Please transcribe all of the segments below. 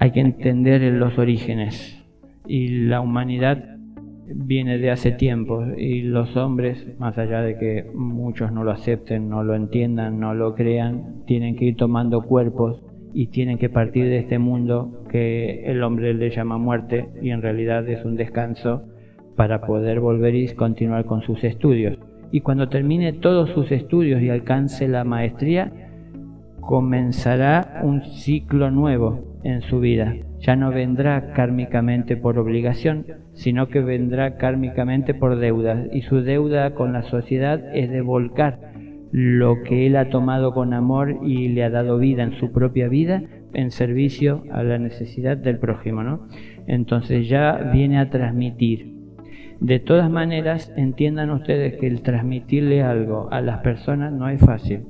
hay que entender los orígenes y la humanidad viene de hace tiempo y los hombres, más allá de que muchos no lo acepten, no lo entiendan, no lo crean, tienen que ir tomando cuerpos y tienen que partir de este mundo que el hombre le llama muerte y en realidad es un descanso para poder volver y continuar con sus estudios. Y cuando termine todos sus estudios y alcance la maestría, comenzará un ciclo nuevo en su vida. Ya no vendrá kármicamente por obligación, sino que vendrá kármicamente por deuda. Y su deuda con la sociedad es de volcar lo que él ha tomado con amor y le ha dado vida en su propia vida en servicio a la necesidad del prójimo, ¿no? Entonces ya viene a transmitir. De todas maneras, entiendan ustedes que el transmitirle algo a las personas no es fácil,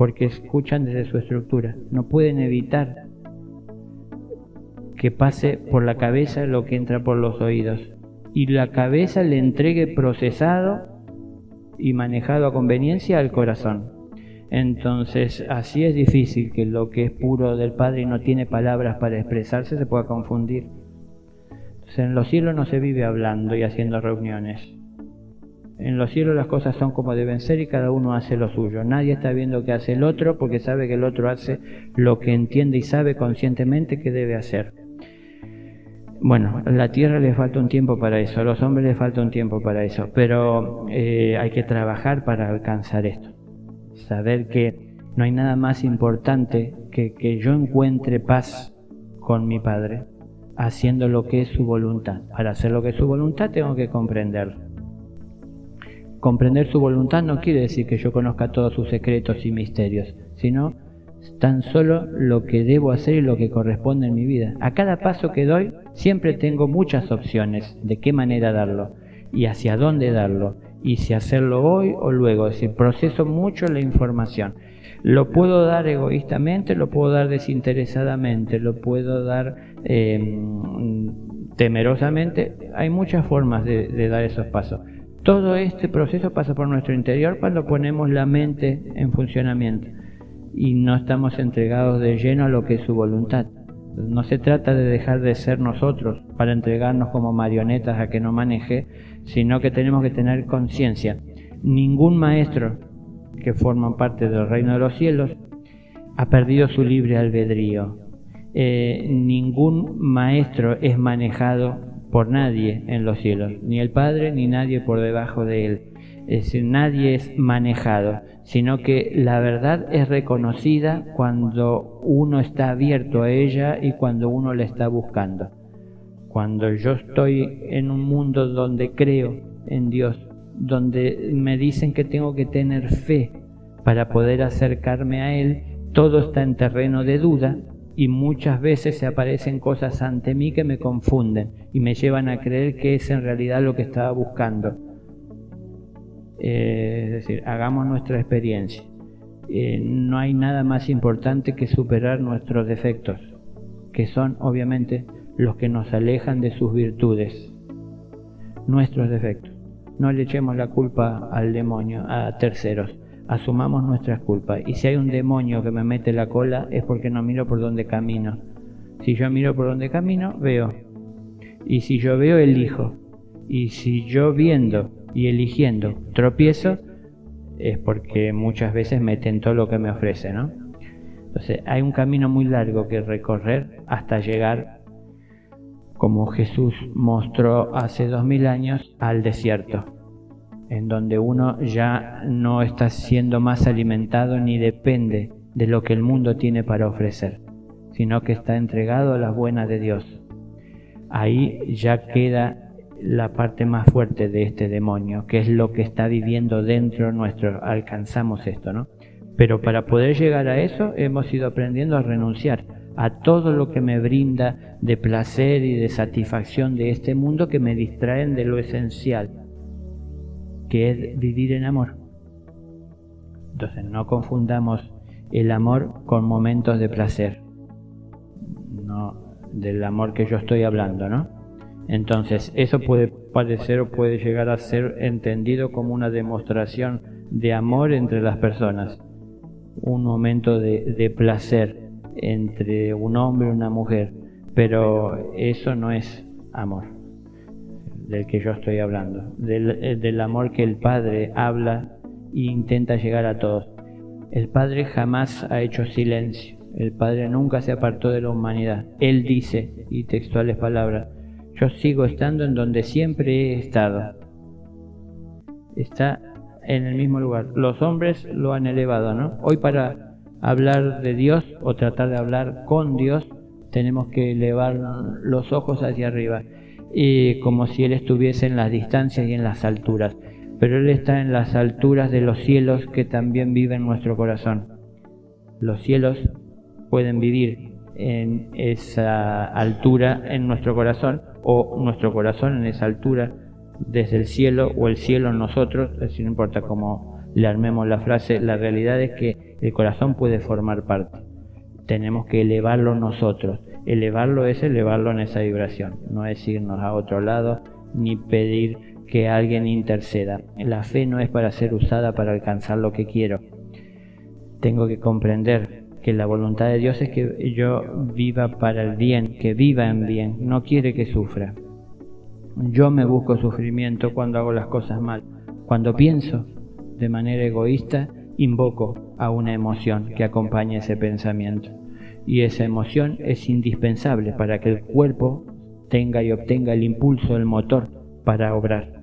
porque escuchan desde su estructura, no pueden evitar que pase por la cabeza lo que entra por los oídos y la cabeza le entregue procesado y manejado a conveniencia al corazón. Entonces, así es difícil que lo que es puro del Padre y no tiene palabras para expresarse se pueda confundir. Entonces, en los cielos no se vive hablando y haciendo reuniones. En los cielos las cosas son como deben ser y cada uno hace lo suyo. Nadie está viendo qué hace el otro porque sabe que el otro hace lo que entiende y sabe conscientemente que debe hacer. Bueno, a la Tierra le falta un tiempo para eso, a los hombres le falta un tiempo para eso, pero eh, hay que trabajar para alcanzar esto. Saber que no hay nada más importante que que yo encuentre paz con mi Padre, haciendo lo que es su voluntad. Para hacer lo que es su voluntad tengo que comprenderlo. Comprender su voluntad no quiere decir que yo conozca todos sus secretos y misterios, sino tan solo lo que debo hacer y lo que corresponde en mi vida. A cada paso que doy siempre tengo muchas opciones de qué manera darlo y hacia dónde darlo y si hacerlo hoy o luego. Es decir, proceso mucho la información. Lo puedo dar egoístamente, lo puedo dar desinteresadamente, lo puedo dar em, temerosamente. Hay muchas formas de dar esos pasos. Todo este proceso pasa por nuestro interior cuando ponemos la mente en funcionamiento y no estamos entregados de lleno a lo que es su voluntad. No se trata de dejar de ser nosotros para entregarnos como marionetas a que no maneje, sino que tenemos que tener conciencia. Ningún maestro que forma parte del reino de los cielos ha perdido su libre albedrío. Eh, ningún maestro es manejado por nadie en los cielos, ni el Padre ni nadie por debajo de él. Es decir, nadie es manejado, sino que la verdad es reconocida cuando uno está abierto a ella y cuando uno la está buscando. Cuando yo estoy en un mundo donde creo en Dios, donde me dicen que tengo que tener fe para poder acercarme a Él, todo está en terreno de duda y muchas veces se aparecen cosas ante mí que me confunden y me llevan a creer que es en realidad lo que estaba buscando eh, es decir, hagamos nuestra experiencia. Eh, no hay nada más importante que superar nuestros defectos, que son obviamente los que nos alejan de sus virtudes, nuestros defectos. No le echemos la culpa al demonio, a terceros, asumamos nuestras culpas. Y si hay un demonio que me mete la cola es porque no miro por dónde camino. Si yo miro por dónde camino, veo. Y si yo veo, elijo. Y si yo viendo y eligiendo tropiezo, es porque muchas veces me tentó lo que me ofrece, ¿no? Entonces hay un camino muy largo que recorrer hasta llegar, como Jesús mostró hace dos mil años, al desierto, en donde uno ya no está siendo más alimentado ni depende de lo que el mundo tiene para ofrecer, sino que está entregado a las buenas de Dios. Ahí ya queda la parte más fuerte de este demonio, que es lo que está viviendo dentro nuestro, alcanzamos esto, ¿no? Pero para poder llegar a eso hemos ido aprendiendo a renunciar a todo lo que me brinda de placer y de satisfacción de este mundo que me distraen de lo esencial, que es vivir en amor. Entonces no confundamos el amor con momentos de placer, no del amor que yo estoy hablando, ¿no? Entonces, eso puede parecer o puede llegar a ser entendido como una demostración de amor entre las personas, un momento de, placer entre un hombre y una mujer, pero eso no es amor del que yo estoy hablando, del, eh, del amor que el Padre habla e intenta llegar a todos. El Padre jamás ha hecho silencio, el Padre nunca se apartó de la humanidad. Él dice, y textuales palabras, yo sigo estando en donde siempre he estado. Está en el mismo lugar. Los hombres lo han elevado, ¿no? Hoy para hablar de Dios o tratar de hablar con Dios, tenemos que elevar los ojos hacia arriba, como si Él estuviese en las distancias y en las alturas. Pero Él está en las alturas de los cielos que también viven en nuestro corazón. Los cielos pueden vivir en esa altura en nuestro corazón o nuestro corazón en esa altura desde el cielo o el cielo en nosotros, si no importa cómo le armemos la frase, la realidad es que el corazón puede formar parte. Tenemos que elevarlo nosotros. Elevarlo es elevarlo en esa vibración, no es irnos a otro lado ni pedir que alguien interceda. La fe no es para ser usada para alcanzar lo que quiero. Tengo que comprender que la voluntad de Dios es que yo viva para el bien, que viva en bien, no quiere que sufra. Yo me busco sufrimiento cuando hago las cosas mal. Cuando pienso de manera egoísta, invoco a una emoción que acompañe ese pensamiento. Y esa emoción es indispensable para que el cuerpo tenga y obtenga el impulso del motor para obrar.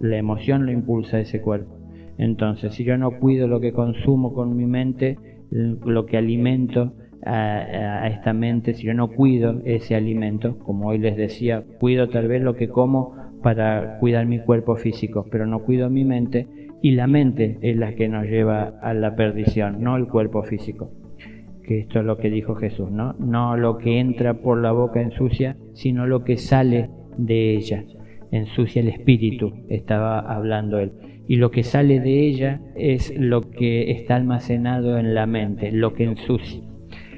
La emoción lo impulsa a ese cuerpo. Entonces, si yo no cuido lo que consumo con mi mente, lo que alimento a, esta mente, si yo no cuido ese alimento, como hoy les decía, cuido tal vez lo que como para cuidar mi cuerpo físico, pero no cuido mi mente y la mente es la que nos lleva a la perdición, no el cuerpo físico. Que esto es lo que dijo Jesús, ¿no? No lo que entra por la boca ensucia, sino lo que sale de ella. Ensucia el espíritu, estaba hablando él y lo que sale de ella es lo que está almacenado en la mente, lo que ensucia,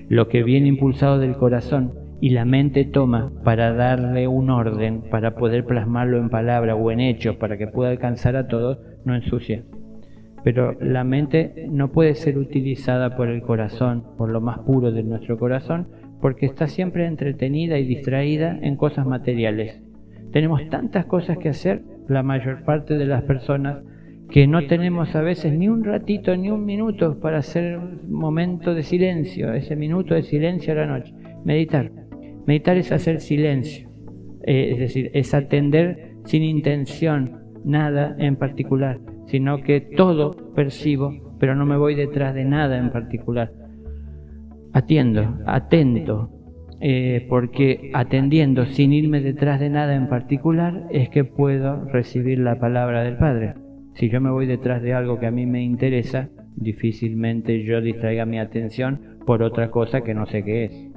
lo que viene impulsado del corazón y la mente toma para darle un orden, para poder plasmarlo en palabra o en hechos, para que pueda alcanzar a todos, no ensucia. Pero la mente no puede ser utilizada por el corazón, por lo más puro de nuestro corazón, porque está siempre entretenida y distraída en cosas materiales. Tenemos tantas cosas que hacer, la mayor parte de las personas que no tenemos a veces ni un ratito, ni un minuto para hacer un momento de silencio, ese minuto de silencio a la noche. Meditar. Meditar es hacer silencio, eh, es decir, es atender sin intención nada en particular, sino que todo percibo, pero no me voy detrás de nada en particular. Atiendo, atento, eh, porque atendiendo sin irme detrás de nada en particular es que puedo recibir la palabra del Padre. Si yo me voy detrás de algo que a mí me interesa, difícilmente yo distraiga mi atención por otra cosa que no sé qué es.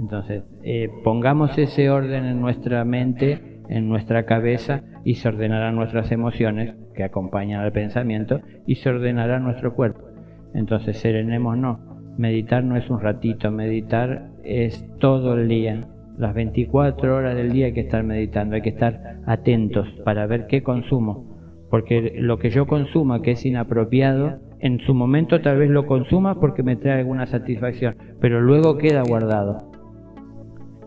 Entonces, eh, pongamos ese orden en nuestra mente, en nuestra cabeza, y se ordenarán nuestras emociones, que acompañan al pensamiento, y se ordenará nuestro cuerpo. Entonces, serenémonos. Meditar no es un ratito, meditar es todo el día, las 24 horas del día hay que estar meditando, hay que estar atentos para ver qué consumo, porque lo que yo consuma que es inapropiado, en su momento tal vez lo consuma porque me trae alguna satisfacción, pero luego queda guardado.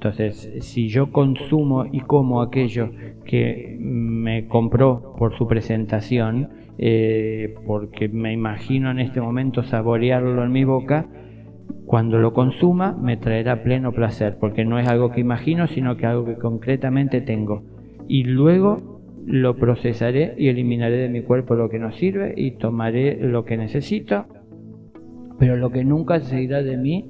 Entonces, si yo consumo y como aquello que me compró por su presentación, eh, porque me imagino en este momento saborearlo en mi boca, cuando lo consuma me traerá pleno placer, porque no es algo que imagino, sino que algo que concretamente tengo. Y luego lo procesaré y eliminaré de mi cuerpo lo que no sirve y tomaré lo que necesito, pero lo que nunca se irá de mí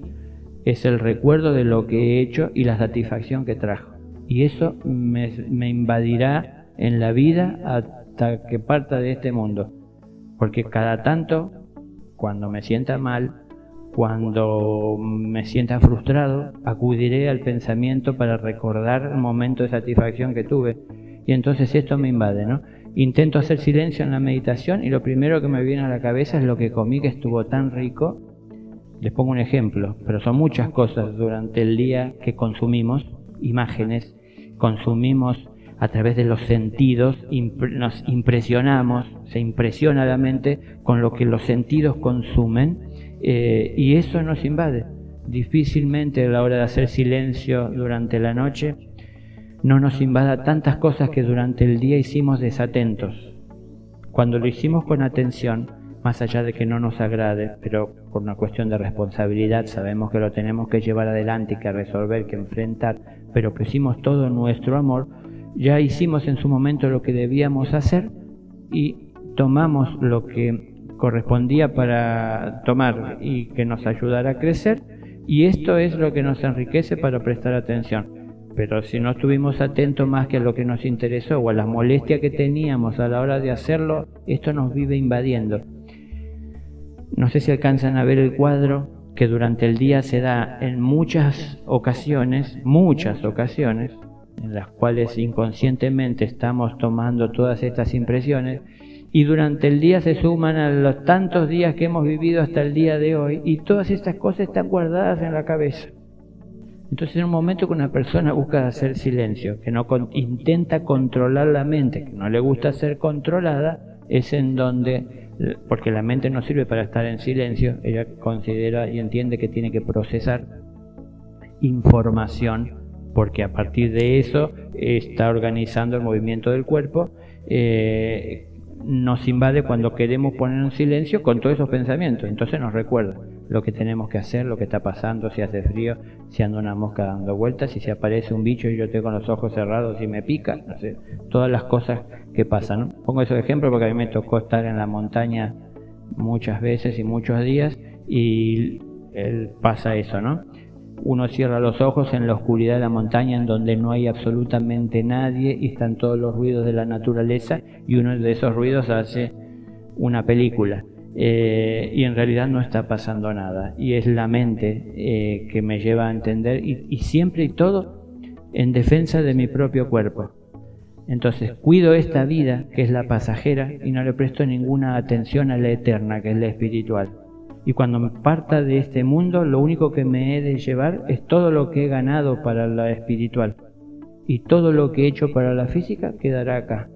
es el recuerdo de lo que he hecho y la satisfacción que trajo. Y eso me, me invadirá en la vida hasta que parta de este mundo. Porque cada tanto, cuando me sienta mal, cuando me sienta frustrado, acudiré al pensamiento para recordar el momento de satisfacción que tuve y entonces esto me invade, ¿no? Intento hacer silencio en la meditación y lo primero que me viene a la cabeza es lo que comí que estuvo tan rico. Les pongo un ejemplo, pero son muchas cosas durante el día que consumimos, imágenes, consumimos a través de los sentidos, nos impresionamos, se impresiona la mente con lo que los sentidos consumen eh, y eso nos invade. difícilmente a la hora de hacer silencio durante la noche no nos invada tantas cosas que durante el día hicimos desatentos. Cuando lo hicimos con atención, más allá de que no nos agrade, pero por una cuestión de responsabilidad sabemos que lo tenemos que llevar adelante, que resolver, que enfrentar, pero que hicimos todo nuestro amor, ya hicimos en su momento lo que debíamos hacer y tomamos lo que correspondía para tomar y que nos ayudara a crecer y esto es lo que nos enriquece para prestar atención. Pero si no estuvimos atentos más que a lo que nos interesó o a la molestia que teníamos a la hora de hacerlo, esto nos vive invadiendo. No sé si alcanzan a ver el cuadro que durante el día se da en muchas ocasiones, muchas ocasiones, en las cuales inconscientemente estamos tomando todas estas impresiones y durante el día se suman a los tantos días que hemos vivido hasta el día de hoy y todas estas cosas están guardadas en la cabeza. Entonces en un momento que una persona busca hacer silencio, que no intenta controlar la mente, que no le gusta ser controlada, es en donde, porque la mente no sirve para estar en silencio, ella considera y entiende que tiene que procesar información, porque a partir de eso está organizando el movimiento del cuerpo, eh, nos invade cuando queremos poner en silencio con todos esos pensamientos. Entonces nos recuerda lo que tenemos que hacer, lo que está pasando, si hace frío, si anda una mosca dando vueltas, si se aparece un bicho y yo tengo los ojos cerrados y me pica, no sé, todas las cosas que pasan. Pongo esos ejemplos porque a mí me tocó estar en la montaña muchas veces y muchos días y pasa eso, ¿no? Uno cierra los ojos en la oscuridad de la montaña en donde no hay absolutamente nadie y están todos los ruidos de la naturaleza y uno de esos ruidos hace una película. Eh, y en realidad no está pasando nada. Y es la mente eh, que me lleva a entender y, siempre y todo en defensa de mi propio cuerpo. Entonces cuido esta vida que es la pasajera y no le presto ninguna atención a la eterna que es la espiritual. Y cuando me parta de este mundo, lo único que me he de llevar es todo lo que he ganado para la espiritual. Y todo lo que he hecho para la física quedará acá.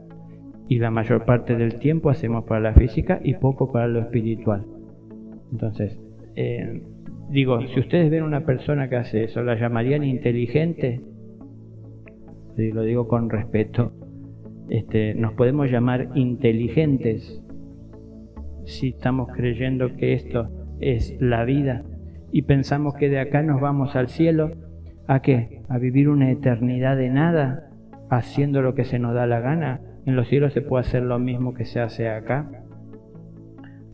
Y la mayor parte del tiempo hacemos para la física y poco para lo espiritual. Entonces, eh, digo, si ustedes ven una persona que hace eso, ¿la llamarían inteligente? Si lo digo con respeto. Este, nos podemos llamar inteligentes si estamos creyendo que esto es la vida y pensamos que de acá nos vamos al cielo, ¿a qué? ¿A vivir una eternidad de nada? ¿Haciendo lo que se nos da la gana? ¿En los cielos se puede hacer lo mismo que se hace acá?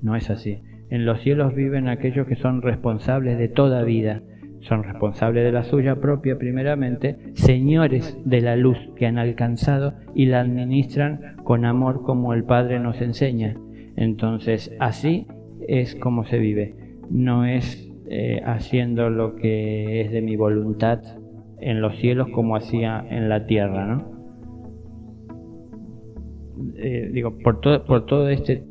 No es así. En los cielos viven aquellos que son responsables de toda vida, son responsables de la suya propia primeramente, señores de la luz que han alcanzado y la administran con amor como el Padre nos enseña. Entonces así es como se vive, no es eh, haciendo lo que es de mi voluntad en los cielos como hacía en la tierra, ¿no? Eh, digo, por todo, por todo este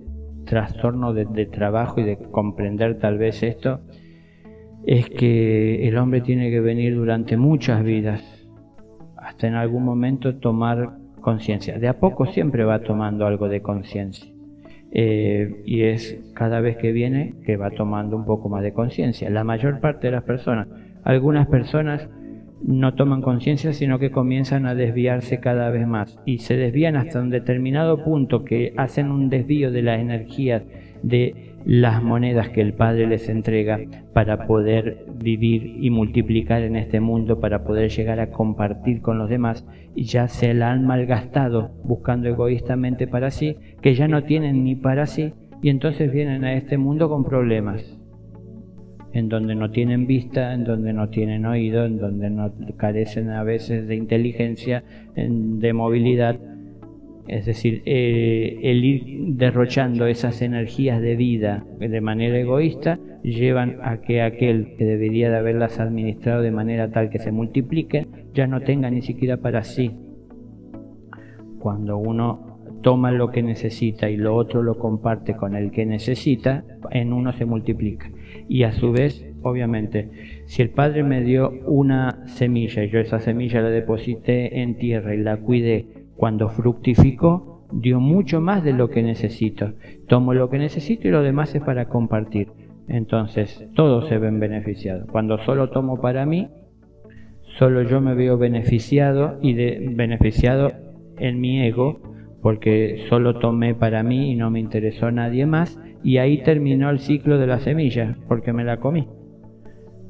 trastorno de, trabajo y de comprender tal vez esto, es que el hombre tiene que venir durante muchas vidas, hasta en algún momento tomar conciencia. De a poco siempre va tomando algo de conciencia. Eh, y es cada vez que viene que va tomando un poco más de conciencia. La mayor parte de las personas, algunas personas no toman conciencia, sino que comienzan a desviarse cada vez más. Y se desvían hasta un determinado punto que hacen un desvío de las energías de las monedas que el Padre les entrega para poder vivir y multiplicar en este mundo, para poder llegar a compartir con los demás, y ya se la han malgastado buscando egoístamente para sí, que ya no tienen ni para sí, y entonces vienen a este mundo con problemas, en donde no tienen vista, en donde no tienen oído, en donde no carecen a veces de inteligencia, de movilidad, es decir, eh, el ir derrochando esas energías de vida de manera egoísta llevan a que aquel que debería de haberlas administrado de manera tal que se multipliquen ya no tenga ni siquiera para sí. Cuando uno toma lo que necesita y lo otro lo comparte con el que necesita, en uno se multiplica. Y a su vez, obviamente, si el Padre me dio una semilla y yo esa semilla la deposité en tierra y la cuidé, cuando fructificó, dio mucho más de lo que necesito. Tomo lo que necesito y lo demás es para compartir. Entonces todos se ven beneficiados. Cuando solo tomo para mí, solo yo me veo beneficiado y beneficiado en mi ego porque solo tomé para mí y no me interesó nadie más y ahí terminó el ciclo de la semilla porque me la comí.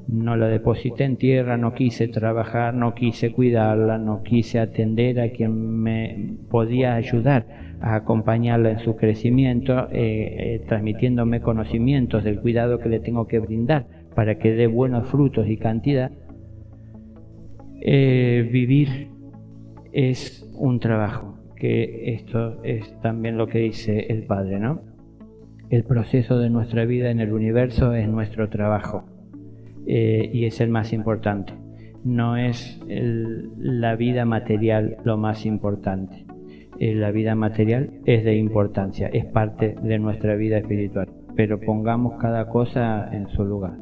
No la deposité en tierra, no quise trabajar, no quise cuidarla, no quise atender a quien me podía ayudar a acompañarla en su crecimiento, eh, eh, transmitiéndome conocimientos del cuidado que le tengo que brindar para que dé buenos frutos y cantidad. Eh, vivir es un trabajo, que esto es también lo que dice el Padre, ¿no? El proceso de nuestra vida en el universo es nuestro trabajo y es el más importante. No es la vida material lo más importante eh, la vida material es de importancia, es parte de nuestra vida espiritual, pero pongamos cada cosa en su lugar.